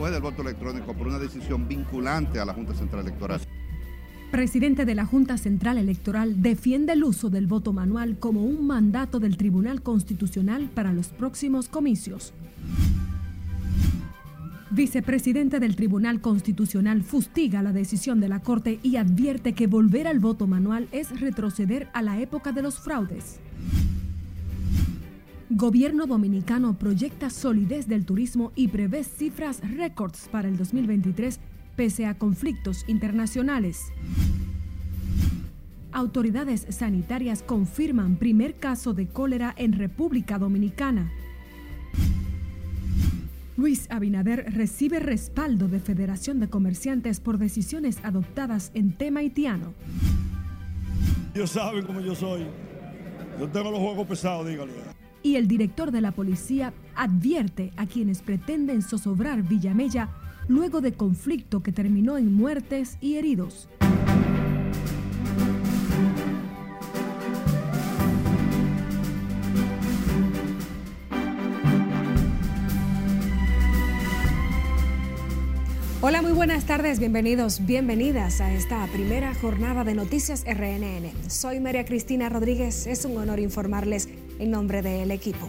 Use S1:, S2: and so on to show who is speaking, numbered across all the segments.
S1: después voto electrónico por una decisión vinculante a la Junta Central Electoral.
S2: Presidente de la Junta Central Electoral defiende el uso del voto manual como un mandato del Tribunal Constitucional para los próximos comicios. Vicepresidente del Tribunal Constitucional fustiga la decisión de la Corte y advierte que volver al voto manual es retroceder a la época de los fraudes. Gobierno dominicano proyecta solidez del turismo y prevé cifras récords para el 2023 pese a conflictos internacionales. Autoridades sanitarias confirman primer caso de cólera en República Dominicana. Luis Abinader recibe respaldo de Federación de Comerciantes por decisiones adoptadas en tema haitiano.
S3: Ellos saben cómo yo soy. Yo tengo los juegos pesados, dígale.
S2: Y el director de la policía advierte a quienes pretenden zozobrar Villamella luego de conflicto que terminó en muertes y heridos. Hola, muy buenas tardes, bienvenidos, bienvenidas a esta primera jornada de Noticias RNN. Soy María Cristina Rodríguez, es un honor informarles en nombre del equipo.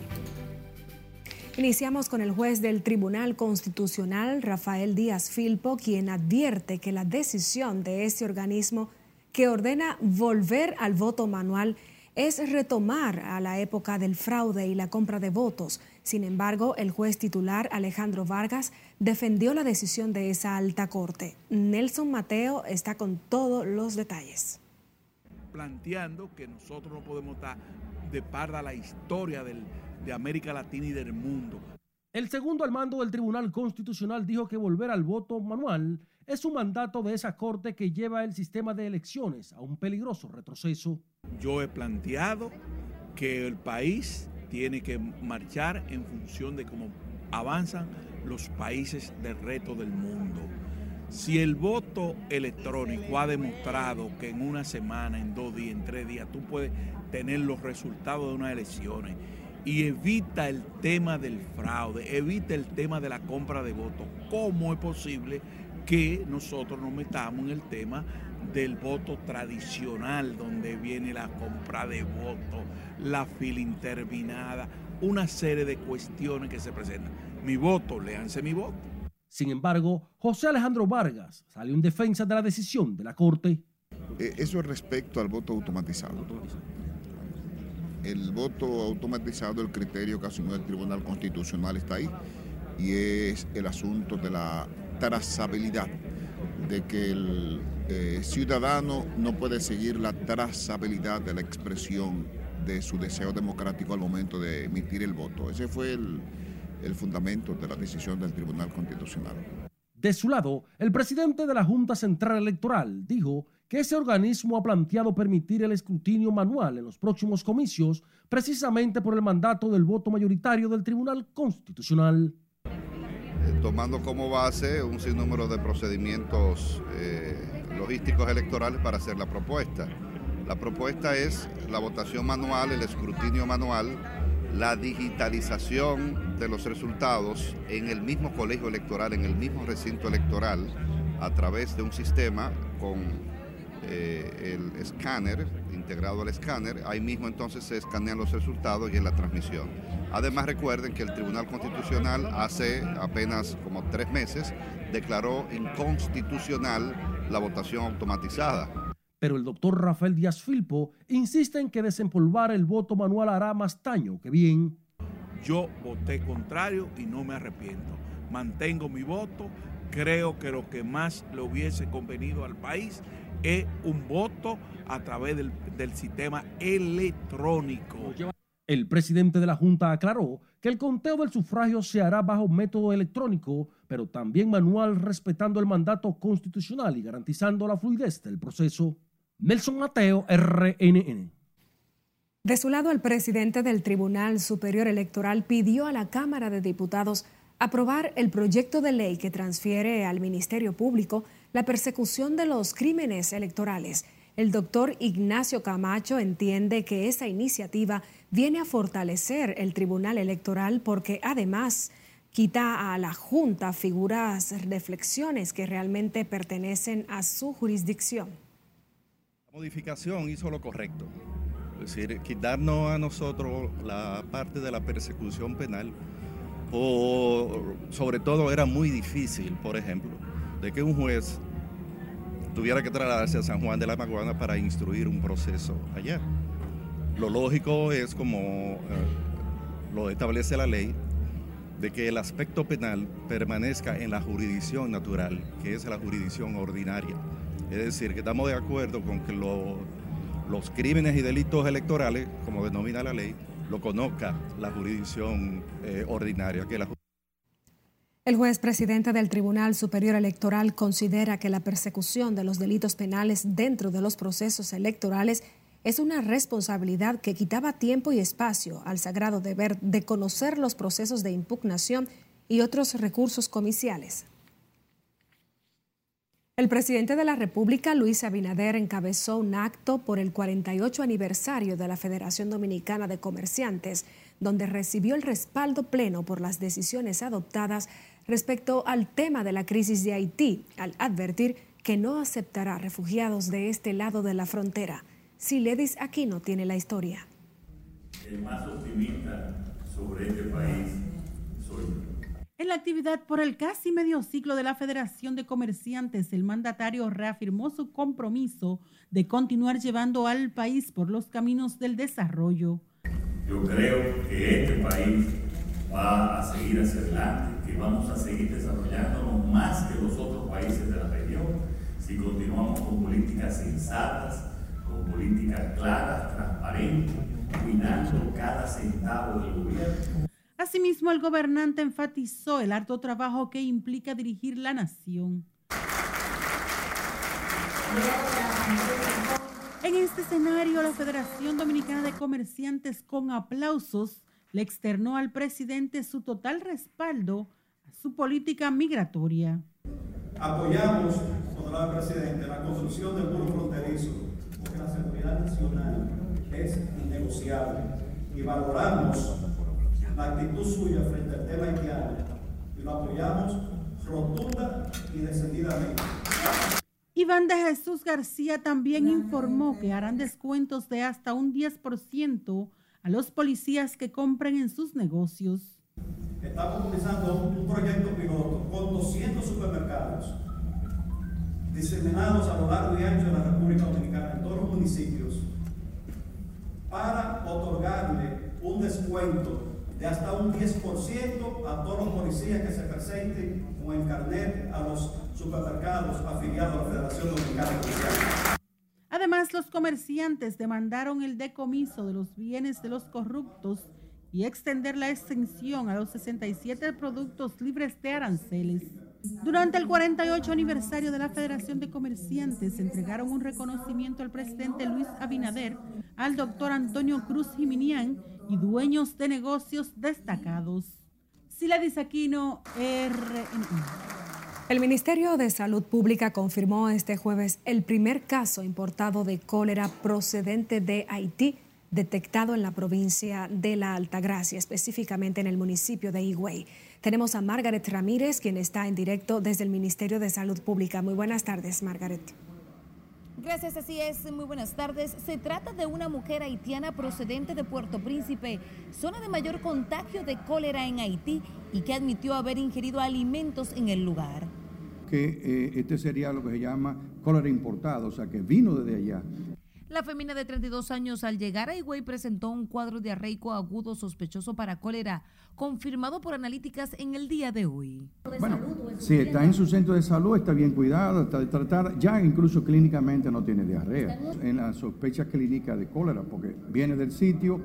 S2: Iniciamos con el juez del Tribunal Constitucional, Rafael Díaz Filpo, quien advierte que la decisión de este organismo que ordena volver al voto manual es retomar a la época del fraude y la compra de votos. Sin embargo, el juez titular Alejandro Vargas defendió la decisión de esa alta corte. Nelson Mateo está con todos los detalles.
S4: Planteando que nosotros no podemos estar de parda a la historia de América Latina y del mundo.
S5: El segundo al mando del Tribunal Constitucional dijo que volver al voto manual es un mandato de esa corte que lleva el sistema de elecciones a un peligroso retroceso.
S4: Yo he planteado que el país tiene que marchar en función de cómo avanzan los países del reto del mundo. Si el voto electrónico ha demostrado que en una semana, en dos días, en tres días, tú puedes tener los resultados de unas elecciones y evita el tema del fraude, evita el tema de la compra de votos, ¿cómo es posible que nosotros nos metamos en el tema del voto tradicional, donde viene la compra de votos, la fila interminada, una serie de cuestiones que se presentan. Mi voto, léanse mi voto.
S5: Sin embargo, José Alejandro Vargas salió en defensa de la decisión de la Corte.
S1: Eh, eso es respecto al voto automatizado. El voto automatizado, el criterio que asumió el Tribunal Constitucional está ahí y es el asunto de la trazabilidad, de que el eh, ciudadano no puede seguir la trazabilidad de la expresión de su deseo democrático al momento de emitir el voto. Ese fue el, el fundamento de la decisión del Tribunal Constitucional.
S5: De su lado, el presidente de la Junta Central Electoral dijo que ese organismo ha planteado permitir el escrutinio manual en los próximos comicios precisamente por el mandato del voto mayoritario del Tribunal Constitucional.
S1: Eh, tomando como base un sinnúmero de procedimientos eh, logísticos electorales para hacer la propuesta. La propuesta es la votación manual, el escrutinio manual, la digitalización de los resultados en el mismo colegio electoral, en el mismo recinto electoral, a través de un sistema con eh, el escáner, integrado al escáner, ahí mismo entonces se escanean los resultados y en la transmisión. Además recuerden que el Tribunal Constitucional hace apenas como tres meses declaró inconstitucional la votación automatizada
S5: pero el doctor Rafael Díaz Filpo insiste en que desempolvar el voto manual hará más daño que bien.
S4: Yo voté contrario y no me arrepiento. Mantengo mi voto. Creo que lo que más le hubiese convenido al país es un voto a través del, del sistema electrónico.
S5: El presidente de la Junta aclaró que el conteo del sufragio se hará bajo método electrónico, pero también manual respetando el mandato constitucional y garantizando la fluidez del proceso. Nelson Mateo, RNN.
S2: De su lado, el presidente del Tribunal Superior Electoral pidió a la Cámara de Diputados aprobar el proyecto de ley que transfiere al Ministerio Público la persecución de los crímenes electorales. El doctor Ignacio Camacho entiende que esa iniciativa viene a fortalecer el Tribunal Electoral porque además quita a la Junta figuras, reflexiones que realmente pertenecen a su jurisdicción.
S6: La modificación hizo lo correcto, es decir, quitarnos a nosotros la parte de la persecución penal, sobre todo era muy difícil, por ejemplo, de que un juez tuviera que trasladarse a San Juan de la Maguana para instruir un proceso allá. Lo lógico es, como eh, lo establece la ley, de que el aspecto penal permanezca en la jurisdicción natural, que es la jurisdicción ordinaria. Es decir, que estamos de acuerdo con que los crímenes y delitos electorales, como denomina la ley, lo conozca la jurisdicción eh, ordinaria, que la
S2: el juez presidente del Tribunal Superior Electoral considera que la persecución de los delitos penales dentro de los procesos electorales es una responsabilidad que quitaba tiempo y espacio al sagrado deber de conocer los procesos de impugnación y otros recursos comiciales. El presidente de la República, Luis Abinader, encabezó un acto por el 48 aniversario de la Federación Dominicana de Comerciantes, donde recibió el respaldo pleno por las decisiones adoptadas respecto al tema de la crisis de Haití, al advertir que no aceptará refugiados de este lado de la frontera. Siledis Aquino tiene la historia.
S7: El más optimista sobre este país soy
S8: En la actividad por el casi medio ciclo de la Federación de Comerciantes, el mandatario reafirmó su compromiso de continuar llevando al país por los caminos del desarrollo.
S7: Yo creo que este país va a seguir hacia adelante, que vamos a seguir desarrollándonos más que los otros países de la región si continuamos con políticas sensatas políticas claras, transparentes, cuidando cada centavo del gobierno.
S8: Asimismo, el gobernante enfatizó el harto trabajo que implica dirigir la nación. En este escenario, la Federación Dominicana de Comerciantes con aplausos le externó al presidente su total respaldo a su política migratoria.
S9: Apoyamos, honorable presidente, la construcción del muro fronterizo porque la seguridad nacional es innegociable y valoramos la actitud suya frente al tema haitiano y lo apoyamos rotunda y decididamente.
S8: Iván de Jesús García también informó que harán descuentos de hasta un 10% a los policías que compren en sus negocios.
S9: Estamos utilizando un proyecto piloto con 200 supermercados diseminados a lo largo y ancho de la República Dominicana, en todos los municipios, para otorgarle un descuento de hasta un 10% a todos los policías que se presenten con el carnet a los supermercados afiliados a la Federación Dominicana de Policía.
S8: Además, los comerciantes demandaron el decomiso de los bienes de los corruptos y extender la extensión a los 67 productos libres de aranceles. Durante el 48 aniversario de la Federación de Comerciantes, entregaron un reconocimiento al presidente Luis Abinader, al doctor Antonio Cruz Jiminián y dueños de negocios destacados. Sila Aquino, RNI.
S2: El Ministerio de Salud Pública confirmó este jueves el primer caso importado de cólera procedente de Haití detectado en la provincia de La Altagracia, específicamente en el municipio de Higüey. Tenemos a Margaret Ramírez, quien está en directo desde el Ministerio de Salud Pública. Muy buenas tardes, Margaret.
S10: Gracias, así es. Muy buenas tardes. Se trata de una mujer haitiana procedente de Puerto Príncipe, zona de mayor contagio de cólera en Haití y que admitió haber ingerido alimentos en el lugar.
S11: Que eh, este sería lo que se llama cólera importada, o sea, que vino desde allá.
S10: La femina de 32 años al llegar a Higüey presentó un cuadro diarreico agudo sospechoso para cólera, confirmado por analíticas en el día de hoy.
S11: Bueno, si está en su centro de salud, está bien cuidada, está tratada, ya incluso clínicamente no tiene diarrea. En la sospecha clínica de cólera, porque viene del sitio,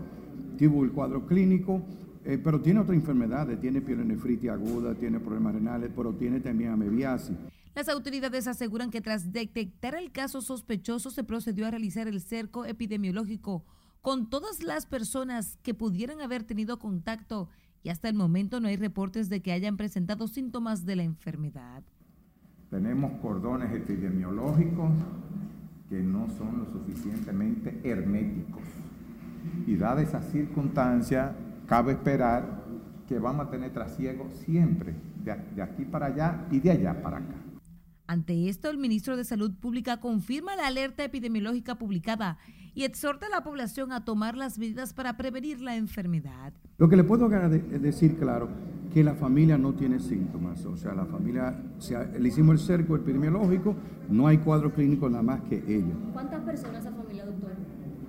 S11: tuvo el cuadro clínico, eh, pero tiene otras enfermedades, tiene pielonefritis aguda, tiene problemas renales, pero tiene también amebiasis.
S10: Las autoridades aseguran que tras detectar el caso sospechoso se procedió a realizar el cerco epidemiológico con todas las personas que pudieran haber tenido contacto y hasta el momento no hay reportes de que hayan presentado síntomas de la enfermedad.
S11: Tenemos cordones epidemiológicos que no son lo suficientemente herméticos. Y dada esa circunstancia, cabe esperar
S12: que vamos a tener trasiego siempre, de, aquí para allá y de allá para acá.
S10: Ante esto, el ministro de Salud Pública confirma la alerta epidemiológica publicada y exhorta a la población a tomar las medidas para prevenir la enfermedad.
S11: Lo que le puedo decir, claro, que la familia no tiene síntomas, o sea, la familia, le hicimos el cerco epidemiológico, no hay cuadro clínico nada más que ella.
S13: ¿Cuántas personas esa familia, doctor?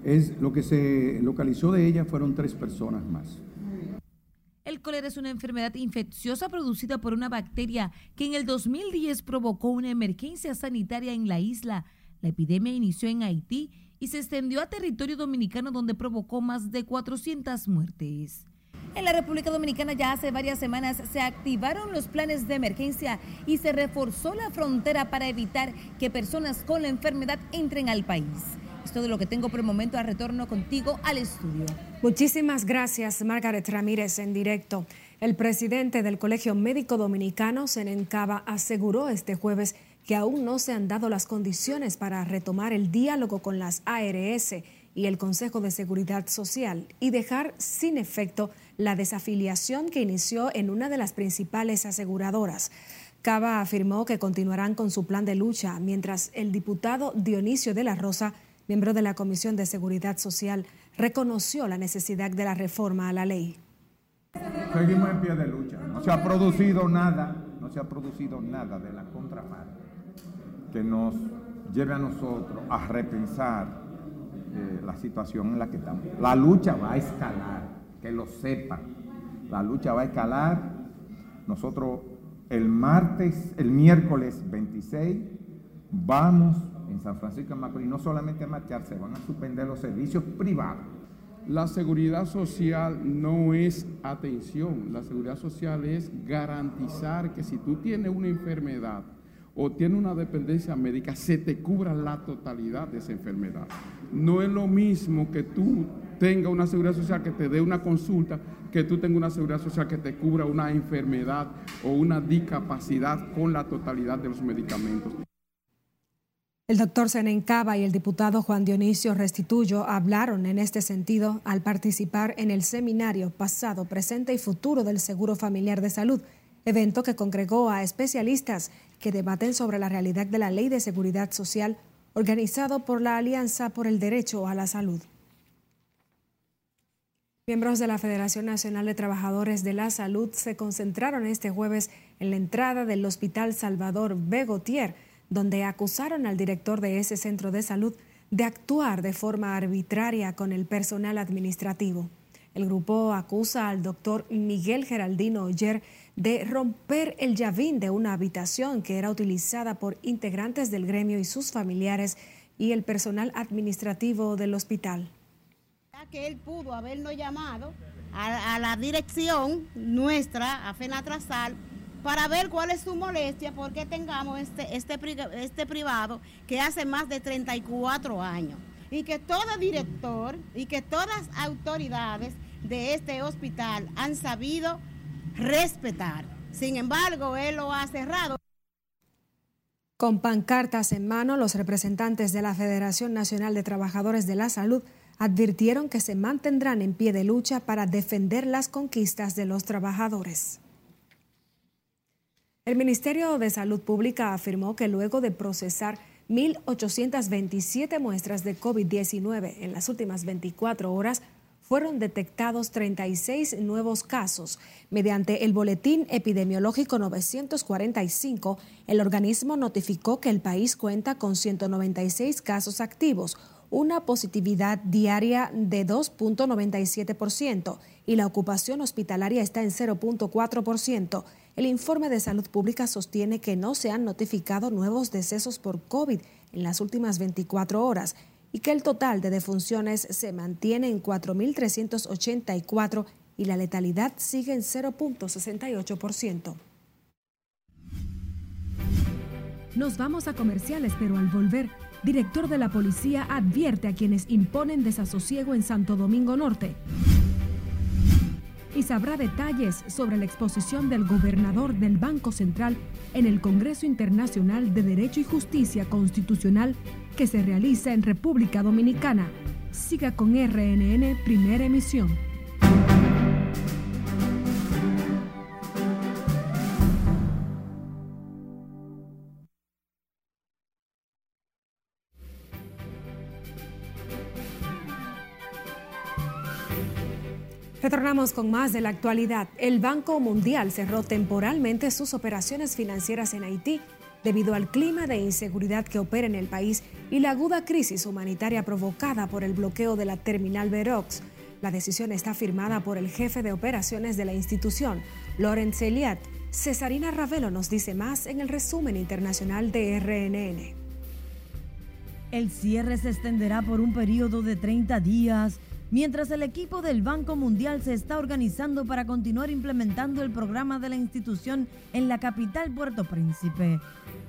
S11: Es, lo que se localizó de ella fueron tres personas más.
S10: El cólera es una enfermedad infecciosa producida por una bacteria que en el 2010 provocó una emergencia sanitaria en la isla. La epidemia inició en Haití y se extendió a territorio dominicano donde provocó más de 400 muertes. En la República Dominicana ya hace varias semanas se activaron los planes de emergencia y se reforzó la frontera para evitar que personas con la enfermedad entren al país. Es todo lo que tengo por el momento. A retorno contigo al estudio.
S2: Muchísimas gracias, Margaret Ramírez, en directo. El presidente del Colegio Médico Dominicano, Senencaba, aseguró este jueves que aún no se han dado las condiciones para retomar el diálogo con las ARS y el Consejo de Seguridad Social y dejar sin efecto la desafiliación que inició en una de las principales aseguradoras. Cava afirmó que continuarán con su plan de lucha, mientras el diputado Dionisio de la Rosa miembro de la Comisión de Seguridad Social, reconoció la necesidad de la reforma a la ley.
S12: Seguimos en pie de lucha. No se ha producido nada, no se ha producido nada de la contraparte que nos lleve a nosotros a repensar eh, la situación en la que estamos. La lucha va a escalar, que lo sepan. La lucha va a escalar. Nosotros el martes, el miércoles 26, vamos San Francisco de Macorís no solamente a marchar, se van a suspender los servicios privados.
S14: La seguridad social no es atención, la seguridad social es garantizar que si tú tienes una enfermedad o tienes una dependencia médica, se te cubra la totalidad de esa enfermedad. No es lo mismo que tú tengas una seguridad social que te dé una consulta, que tú tengas una seguridad social que te cubra una enfermedad o una discapacidad con la totalidad de los medicamentos.
S2: El doctor Senencaba y el diputado Juan Dionisio Restituyo hablaron en este sentido al participar en el seminario Pasado, Presente y Futuro del Seguro Familiar de Salud, evento que congregó a especialistas que debaten sobre la realidad de la Ley de Seguridad Social organizado por la Alianza por el Derecho a la Salud. Miembros de la Federación Nacional de Trabajadores de la Salud se concentraron este jueves en la entrada del Hospital Salvador Begotier donde acusaron al director de ese centro de salud de actuar de forma arbitraria con el personal administrativo. El grupo acusa al doctor Miguel Geraldino Oyer de romper el llavín de una habitación que era utilizada por integrantes del gremio y sus familiares y el personal administrativo del hospital.
S15: Que él pudo habernos llamado a, la dirección nuestra, a FENATRASAL, para ver cuál es su molestia, porque tengamos este, este, este privado que hace más de 34 años. Y que todo director y que todas autoridades de este hospital han sabido respetar. Sin embargo, él lo ha cerrado.
S2: Con pancartas en mano, los representantes de la Federación Nacional de Trabajadores de la Salud advirtieron que se mantendrán en pie de lucha para defender las conquistas de los trabajadores. El Ministerio de Salud Pública afirmó que luego de procesar 1.827 muestras de COVID-19 en las últimas 24 horas, fueron detectados 36 nuevos casos. Mediante el Boletín Epidemiológico 945, el organismo notificó que el país cuenta con 196 casos activos, una positividad diaria de 2.97% y la ocupación hospitalaria está en 0.4%. El informe de salud pública sostiene que no se han notificado nuevos decesos por COVID en las últimas 24 horas y que el total de defunciones se mantiene en 4.384 y la letalidad sigue en 0.68%.
S16: Nos vamos a comerciales, pero al volver, director de la policía advierte a quienes imponen desasosiego en Santo Domingo Norte y sabrá detalles sobre la exposición del gobernador del Banco Central en el Congreso Internacional de Derecho y Justicia Constitucional que se realiza en República Dominicana. Siga con RNN Primera Emisión.
S2: Con más de la actualidad. El Banco Mundial cerró temporalmente sus operaciones financieras en Haití debido al clima de inseguridad que opera en el país y la aguda crisis humanitaria provocada por el bloqueo de la terminal Verox. La decisión está firmada por el jefe de operaciones de la institución, Lorenz Eliat. Cesarina Ravelo nos dice más en el resumen internacional de RNN.
S17: El cierre se extenderá por un periodo de 30 días mientras el equipo del Banco Mundial se está organizando para continuar implementando el programa de la institución en la capital Puerto Príncipe.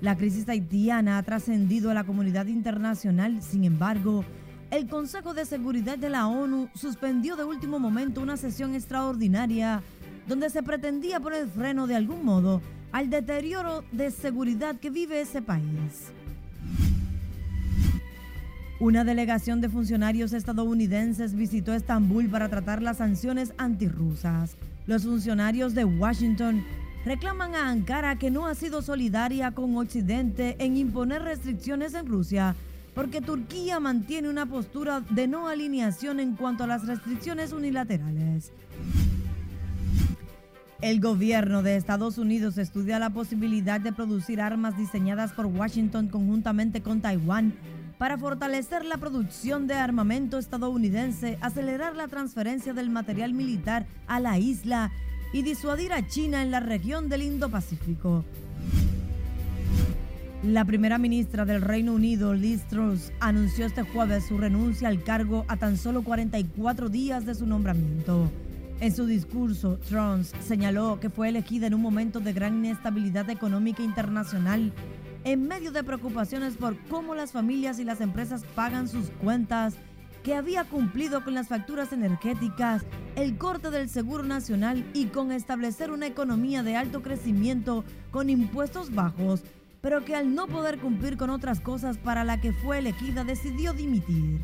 S17: La crisis haitiana ha trascendido a la comunidad internacional, sin embargo, el Consejo de Seguridad de la ONU suspendió de último momento una sesión extraordinaria donde se pretendía poner freno de algún modo al deterioro de seguridad que vive ese país. Una delegación de funcionarios estadounidenses visitó Estambul para tratar las sanciones antirrusas. Los funcionarios de Washington reclaman a Ankara que no ha sido solidaria con Occidente en imponer restricciones en Rusia, porque Turquía mantiene una postura de no alineación en cuanto a las restricciones unilaterales. El gobierno de Estados Unidos estudia la posibilidad de producir armas diseñadas por Washington conjuntamente con Taiwán para fortalecer la producción de armamento estadounidense, acelerar la transferencia del material militar a la isla y disuadir a China en la región del Indo-Pacífico. La primera ministra del Reino Unido, Liz Truss, anunció este jueves su renuncia al cargo a tan solo 44 días de su nombramiento. En su discurso, Truss señaló que fue elegida en un momento de gran inestabilidad económica internacional en medio de preocupaciones por cómo las familias y las empresas pagan sus cuentas, que había cumplido con las facturas energéticas, el corte del Seguro Nacional y con establecer una economía de alto crecimiento con impuestos bajos, pero que al no poder cumplir con otras cosas para la que fue elegida decidió dimitir.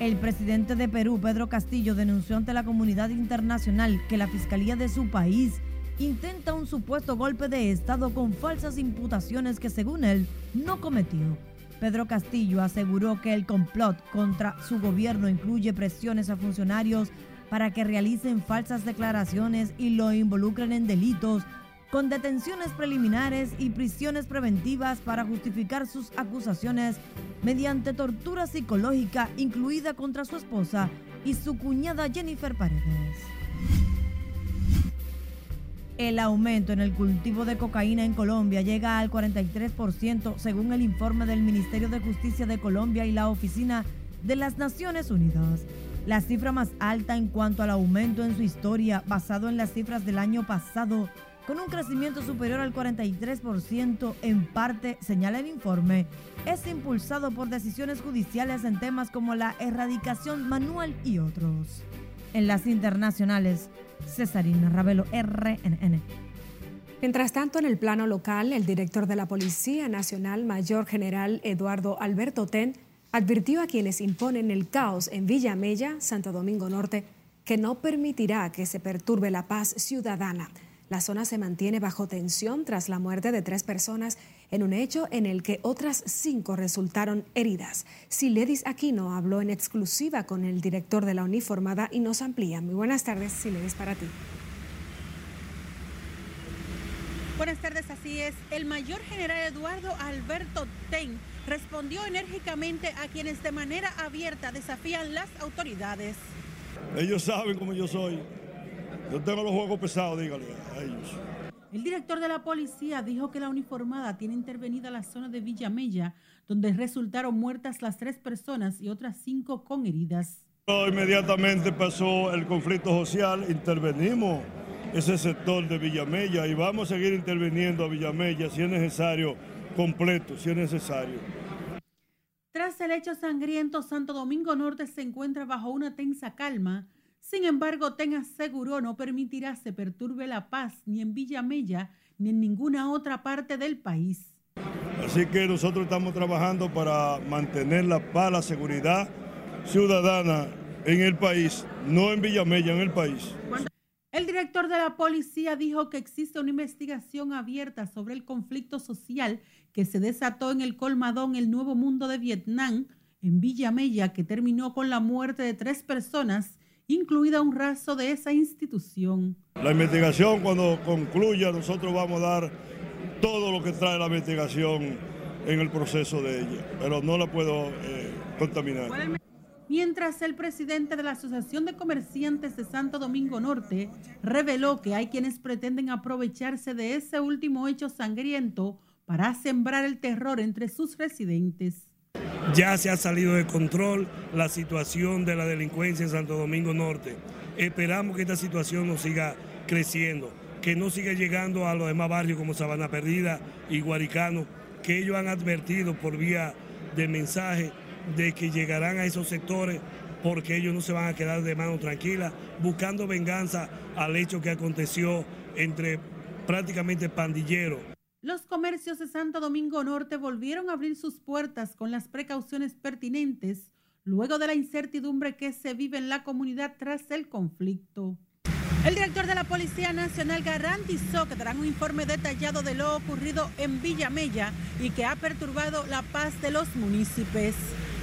S17: El presidente de Perú, Pedro Castillo, denunció ante la comunidad internacional que la Fiscalía de su país intenta un supuesto golpe de Estado con falsas imputaciones que según él no cometió. Pedro Castillo aseguró que el complot contra su gobierno incluye presiones a funcionarios para que realicen falsas declaraciones y lo involucren en delitos, con detenciones preliminares y prisiones preventivas para justificar sus acusaciones mediante tortura psicológica incluida contra su esposa y su cuñada Jennifer Paredes. El aumento en el cultivo de cocaína en Colombia llega al 43% según el informe del Ministerio de Justicia de Colombia y la Oficina de las Naciones Unidas. La cifra más alta en cuanto al aumento en su historia, basado en las cifras del año pasado, con un crecimiento superior al 43%, en parte, señala el informe, es impulsado por decisiones judiciales en temas como la erradicación manual y otros. En las internacionales, Cesarina Ravelo, RNN.
S2: Mientras tanto, en el plano local, el director de la Policía Nacional, Mayor General Eduardo Alberto Ten, advirtió a quienes imponen el caos en Villa Mella, Santo Domingo Norte, que no permitirá que se perturbe la paz ciudadana. La zona se mantiene bajo tensión tras la muerte de tres personas en un hecho en el que otras cinco resultaron heridas. Siledis Aquino habló en exclusiva con el director de la uniformada y nos amplía. Muy buenas tardes, Siledis, para ti.
S8: Buenas tardes, así es. El mayor general Eduardo Alberto Ten respondió enérgicamente a quienes de manera abierta desafían las autoridades.
S3: Ellos saben cómo yo soy. Yo tengo los juegos pesados, dígale a ellos.
S8: El director de la policía dijo que la uniformada tiene intervenida la zona de Villamella, donde resultaron muertas las tres personas y otras cinco con heridas.
S3: Inmediatamente pasó el conflicto social, intervenimos ese sector de Villamella y vamos a seguir interviniendo a Villamella si es necesario, completo, si es necesario.
S8: Tras el hecho sangriento, Santo Domingo Norte se encuentra bajo una tensa calma sin embargo, Ten aseguró no permitirá se perturbe la paz ni en Villamella ni en ninguna otra parte del país.
S3: Así que nosotros estamos trabajando para mantener la paz, la seguridad ciudadana en el país, no en Villamella, en el país.
S8: El director de la policía dijo que existe una investigación abierta sobre el conflicto social que se desató en el colmadón El Nuevo Mundo de Vietnam en Villamella que terminó con la muerte de tres personas, incluida un rastro de esa institución.
S3: La investigación cuando concluya nosotros vamos a dar todo lo que trae la investigación en el proceso de ella, pero no la puedo eh, contaminar.
S8: Mientras el presidente de la Asociación de Comerciantes de Santo Domingo Norte reveló que hay quienes pretenden aprovecharse de ese último hecho sangriento para sembrar el terror entre sus residentes.
S18: Ya se ha salido de control la situación de la delincuencia en Santo Domingo Norte. Esperamos que esta situación no siga creciendo, que no siga llegando a los demás barrios como Sabana Perdida y Guaricano, que ellos han advertido por vía de mensaje de que llegarán a esos sectores porque ellos no se van a quedar de mano tranquila buscando venganza al hecho que aconteció entre prácticamente pandilleros
S8: los comercios de Santo Domingo Norte volvieron a abrir sus puertas con las precauciones pertinentes luego de la incertidumbre que se vive en la comunidad tras el conflicto. El director de la Policía Nacional garantizó que darán un informe detallado de lo ocurrido en Villamella y que ha perturbado la paz de los municipios.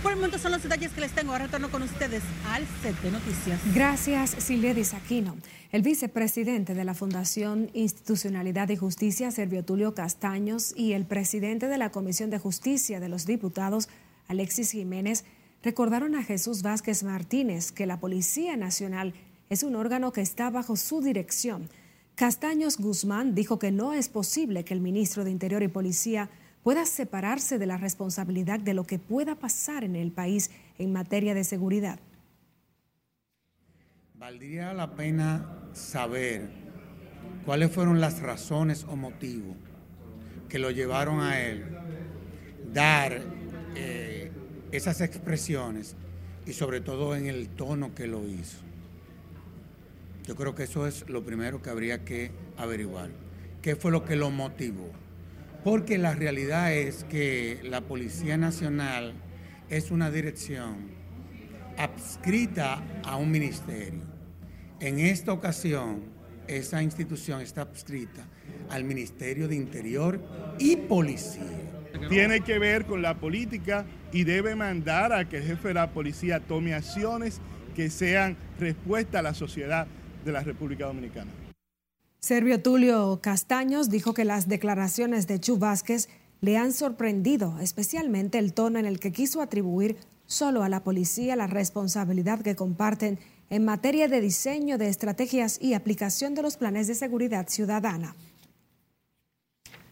S8: Por el momento son los detalles que les tengo. Ahora retorno con ustedes al set noticias.
S2: Gracias, Silvia Aquino. El vicepresidente de la Fundación Institucionalidad y Justicia, Servio Tulio Castaños, y el presidente de la Comisión de Justicia de los Diputados, Alexis Jiménez, recordaron a Jesús Vázquez Martínez que la Policía Nacional es un órgano que está bajo su dirección. Castaños Guzmán dijo que no es posible que el ministro de Interior y Policía pueda separarse de la responsabilidad de lo que pueda pasar en el país en materia de seguridad.
S19: Valdría la pena saber cuáles fueron las razones o motivos que lo llevaron a él dar eh, esas expresiones y sobre todo en el tono que lo hizo. Yo creo que eso es lo primero que habría que averiguar. ¿Qué fue lo que lo motivó? Porque la realidad es que la Policía Nacional es una dirección adscrita a un ministerio. En esta ocasión, esa institución está adscrita al Ministerio de Interior y Policía.
S20: Tiene que ver con la política y debe mandar a que el jefe de la policía tome acciones que sean respuesta a la sociedad de la República Dominicana.
S2: Servio Tulio Castaños dijo que las declaraciones de Chu Vázquez le han sorprendido, especialmente el tono en el que quiso atribuir solo a la policía la responsabilidad que comparten en materia de diseño de estrategias y aplicación de los planes de seguridad ciudadana.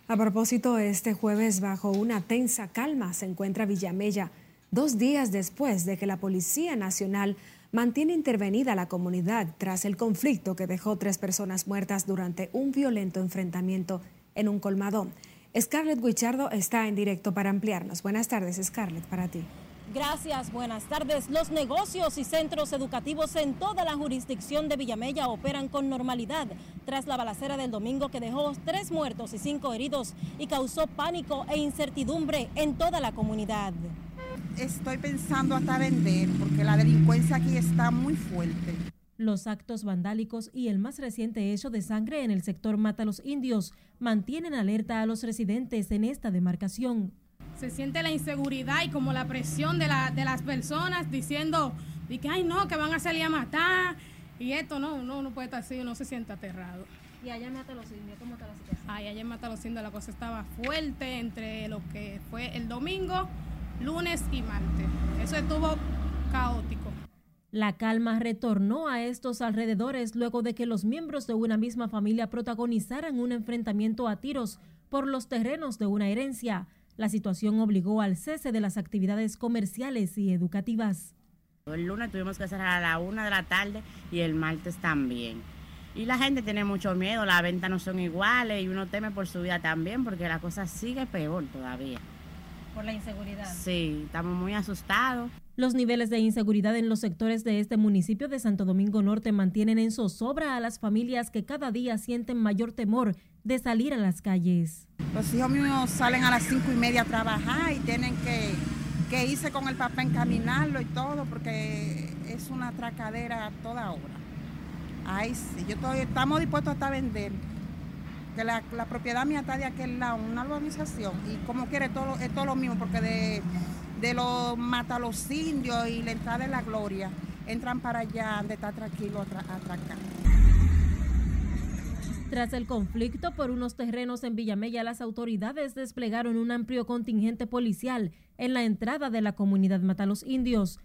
S2: A propósito, este jueves, bajo una tensa calma, se encuentra Villamella, dos días después de que la Policía Nacional mantiene intervenida la comunidad tras el conflicto que dejó tres personas muertas durante un violento enfrentamiento en un colmadón. Scarlett Guichardo está en directo para ampliarnos. Buenas tardes, Scarlett, para ti.
S21: Gracias, buenas tardes. Los negocios y centros educativos en toda la jurisdicción de Villamella operan con normalidad tras la balacera del domingo que dejó tres muertos y cinco heridos y causó pánico e incertidumbre en toda la comunidad
S22: estoy pensando hasta vender porque la delincuencia aquí está muy fuerte.
S21: Los actos vandálicos y el más reciente hecho de sangre en el sector Mata los Indios mantienen alerta a los residentes en esta demarcación.
S23: Se siente la inseguridad y como la presión de, la, de las personas diciendo que, ay no, que van a salir a matar y esto no, no, no puede estar así, uno se siente aterrado.
S21: ¿Y allá en Mata los Indios cómo está la situación?
S23: Ay, allá en Mata los Indios la cosa estaba fuerte entre lo que fue el domingo lunes y martes. Eso estuvo caótico.
S21: La calma retornó a estos alrededores luego de que los miembros de una misma familia protagonizaran un enfrentamiento a tiros por los terrenos de una herencia. La situación obligó al cese de las actividades comerciales y educativas.
S24: El lunes tuvimos que cerrar a la una de la tarde y el martes también. Y la gente tiene mucho miedo, las ventas no son iguales y uno teme por su vida también porque la cosa sigue peor todavía
S21: por la inseguridad.
S24: Sí, estamos muy asustados.
S21: Los niveles de inseguridad en los sectores de este municipio de Santo Domingo Norte mantienen en zozobra a las familias que cada día sienten mayor temor de salir a las calles.
S22: Los hijos míos salen a las cinco y media a trabajar y tienen que, que irse con el papá encaminarlo y todo porque es una tracadera a toda hora. Ay, sí, yo estoy, estamos dispuestos hasta a vender que la, propiedad mía está de aquel lado, una urbanización, y como quiere todo, es todo lo mismo, porque de, de los mata los indios y la entrada de la gloria, entran para allá donde está tranquilo atracar.
S21: Tras el conflicto por unos terrenos en Villamella, las autoridades desplegaron un amplio contingente policial en la entrada de la comunidad Matalos Indios.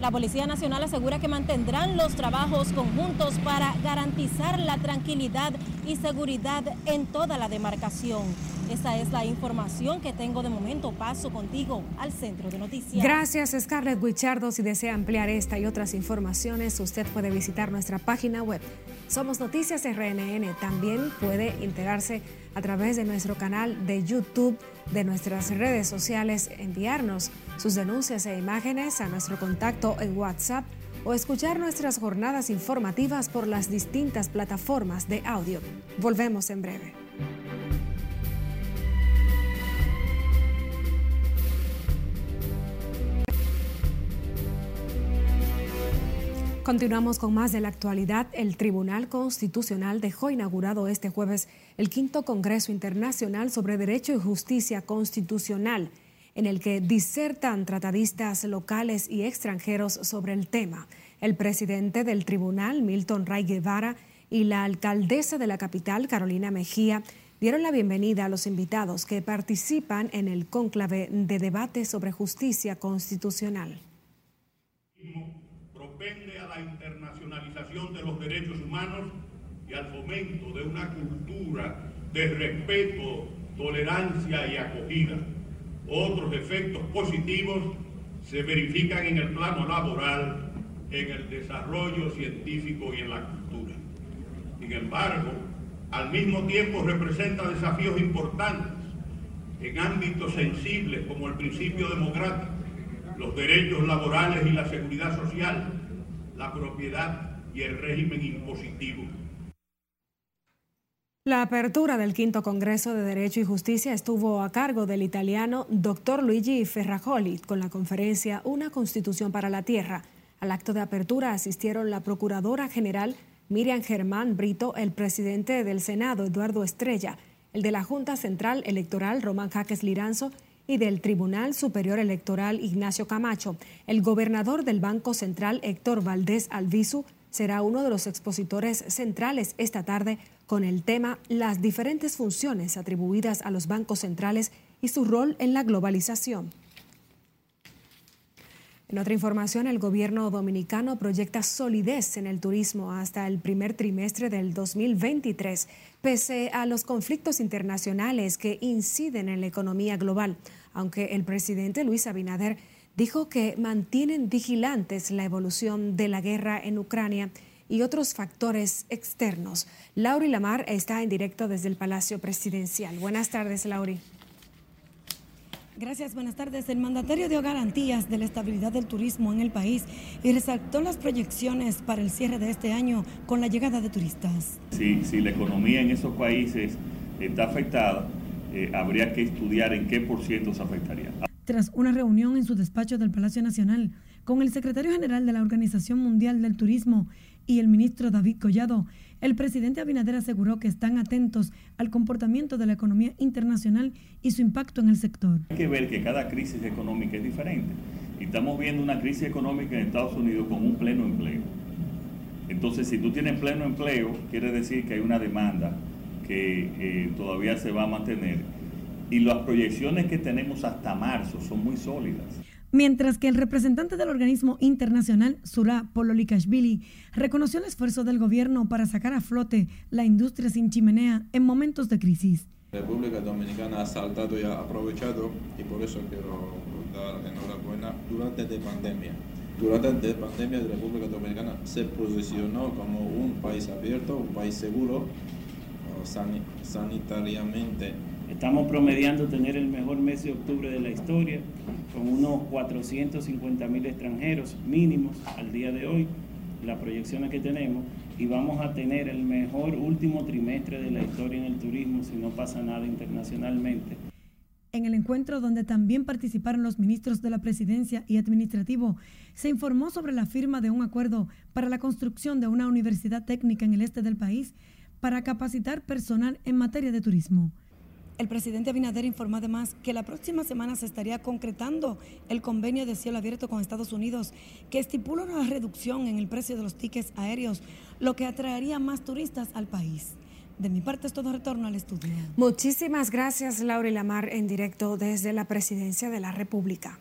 S21: La Policía Nacional asegura que mantendrán los trabajos conjuntos para garantizar la tranquilidad y seguridad en toda la demarcación. Esa es la información que tengo de momento. Paso contigo al centro de noticias.
S2: Gracias, Scarlett Guichardo. Si desea ampliar esta y otras informaciones, usted puede visitar nuestra página web. Somos Noticias RNN. También puede enterarse a través de nuestro canal de YouTube, de nuestras redes sociales, enviarnos sus denuncias e imágenes a nuestro contacto en WhatsApp o escuchar nuestras jornadas informativas por las distintas plataformas de audio. Volvemos en breve. Continuamos con más de la actualidad. El Tribunal Constitucional dejó inaugurado este jueves el quinto Congreso Internacional sobre Derecho y Justicia Constitucional, en el que disertan tratadistas locales y extranjeros sobre el tema. El presidente del tribunal, Milton Ray Guevara, y la alcaldesa de la capital, Carolina Mejía, dieron la bienvenida a los invitados que participan en el cónclave de debate sobre justicia constitucional
S25: la internacionalización de los derechos humanos y al fomento de una cultura de respeto, tolerancia y acogida. Otros efectos positivos se verifican en el plano laboral, en el desarrollo científico y en la cultura. Sin embargo, al mismo tiempo representa desafíos importantes en ámbitos sensibles como el principio democrático, los derechos laborales y la seguridad social, la propiedad y el régimen impositivo.
S2: La apertura del quinto Congreso de Derecho y Justicia estuvo a cargo del italiano Dr. Luigi Ferrajoli con la conferencia Una Constitución para la Tierra. Al acto de apertura asistieron la Procuradora General Miriam Germán Brito, el presidente del Senado Eduardo Estrella, el de la Junta Central Electoral Román Jaques Liranzo y del Tribunal Superior Electoral Ignacio Camacho. El gobernador del Banco Central Héctor Valdés Alvisu será uno de los expositores centrales esta tarde con el tema Las diferentes funciones atribuidas a los bancos centrales y su rol en la globalización. En otra información, el gobierno dominicano proyecta solidez en el turismo hasta el primer trimestre del 2023, pese a los conflictos internacionales que inciden en la economía global, aunque el presidente Luis Abinader dijo que mantienen vigilantes la evolución de la guerra en Ucrania y otros factores externos. Lauri Lamar está en directo desde el Palacio Presidencial. Buenas tardes, Lauri.
S26: Gracias, buenas tardes. El mandatario dio garantías de la estabilidad del turismo en el país y resaltó las proyecciones para el cierre de este año con la llegada de turistas.
S7: Si, si la economía en esos países está afectada, eh, habría que estudiar en qué por ciento se afectaría.
S26: Tras una reunión en su despacho del Palacio Nacional con el secretario general de la Organización Mundial del Turismo y el ministro David Collado, el presidente Abinader aseguró que están atentos al comportamiento de la economía internacional y su impacto en el sector.
S7: Hay que ver que cada crisis económica es diferente. Estamos viendo una crisis económica en Estados Unidos con un pleno empleo. Entonces, si tú tienes pleno empleo, quiere decir que hay una demanda que eh, todavía se va a mantener. Y las proyecciones que tenemos hasta marzo son muy sólidas
S26: mientras que el representante del organismo internacional, Surá Pololikashvili, reconoció el esfuerzo del gobierno para sacar a flote la industria sin chimenea en momentos de crisis.
S27: La República Dominicana ha saltado y ha aprovechado, y por eso quiero dar enhorabuena, durante la pandemia. Durante la pandemia, la República Dominicana se posicionó como un país abierto, un país seguro, sanitariamente
S28: Estamos promediando tener el mejor mes de octubre de la historia, con unos 450 mil extranjeros mínimos al día de hoy, las proyecciones que tenemos, y vamos a tener el mejor último trimestre de la historia en el turismo si no pasa nada internacionalmente.
S26: En el encuentro donde también participaron los ministros de la presidencia y administrativo, se informó sobre la firma de un acuerdo para la construcción de una universidad técnica en el este del país para capacitar personal en materia de turismo. El presidente Abinader informó además que la próxima semana se estaría concretando el convenio de cielo abierto con Estados Unidos que estipula una reducción en el precio de los tickets aéreos, lo que atraería más turistas al país. De mi parte es todo retorno al estudio.
S2: Muchísimas gracias Laura Lamar en directo desde la Presidencia de la República.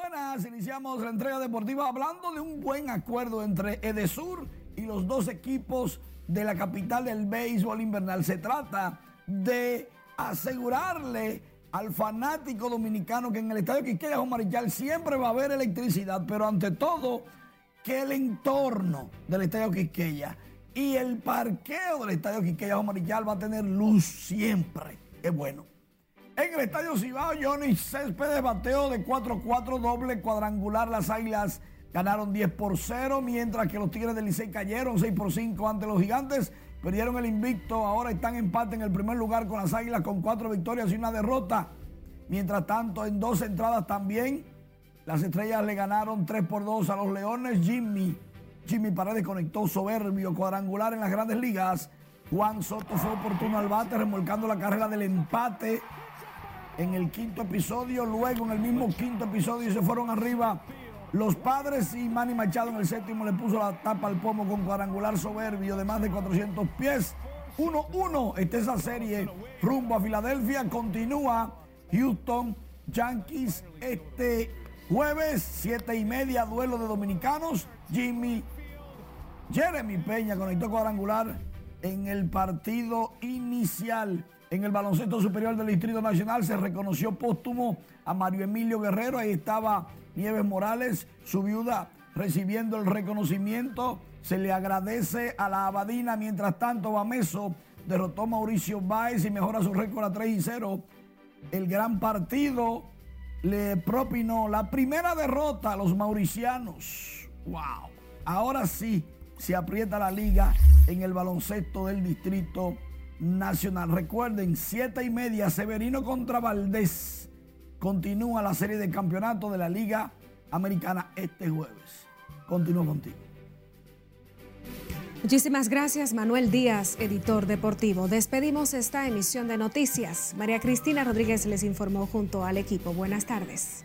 S29: Buenas, iniciamos la entrega deportiva hablando de un buen acuerdo entre Edesur y los dos equipos de la capital del béisbol invernal. Se trata de asegurarle al fanático dominicano que en el estadio Quisqueya Marichal siempre va a haber electricidad, pero ante todo que el entorno del estadio Quisqueya y el parqueo del estadio Quisqueya Marichal va a tener luz siempre. Es bueno. En el Estadio Cibao, Johnny Céspedes bateo de 4-4 doble cuadrangular. Las Águilas ganaron 10 por 0, mientras que los Tigres del Licey cayeron 6 por 5 ante los Gigantes. Perdieron el invicto, ahora están empate en el primer lugar con las Águilas con cuatro victorias y una derrota. Mientras tanto, en dos entradas también, las Estrellas le ganaron 3 por 2 a los Leones. Jimmy, Jimmy Paredes conectó soberbio cuadrangular en las grandes ligas. Juan Soto fue oportuno al bate, remolcando la carrera del empate en el quinto episodio. Luego en el mismo quinto episodio se fueron arriba los padres y Manny Machado en el séptimo le puso la tapa al pomo con cuadrangular soberbio de más de 400 pies. 1-1 está esa serie rumbo a Filadelfia. Continúa Houston Yankees este jueves, siete y media, duelo de dominicanos. Jimmy Jeremy Peña conectó cuadrangular en el partido inicial. En el baloncesto superior del Distrito Nacional se reconoció póstumo a Mario Emilio Guerrero. Ahí estaba Nieves Morales, su viuda, recibiendo el reconocimiento. Se le agradece a la Abadina. Mientras tanto, Bameso derrotó a Mauricio Báez y mejora su récord a 3 y 0. El gran partido le propinó la primera derrota a los mauricianos. ¡Wow! Ahora sí se aprieta la liga en el baloncesto del Distrito Nacional. Recuerden, siete y media, Severino contra Valdés. Continúa la serie de campeonato de la Liga Americana este jueves. Continúo contigo.
S2: Muchísimas gracias, Manuel Díaz, editor deportivo. Despedimos esta emisión de noticias. María Cristina Rodríguez les informó junto al equipo. Buenas tardes.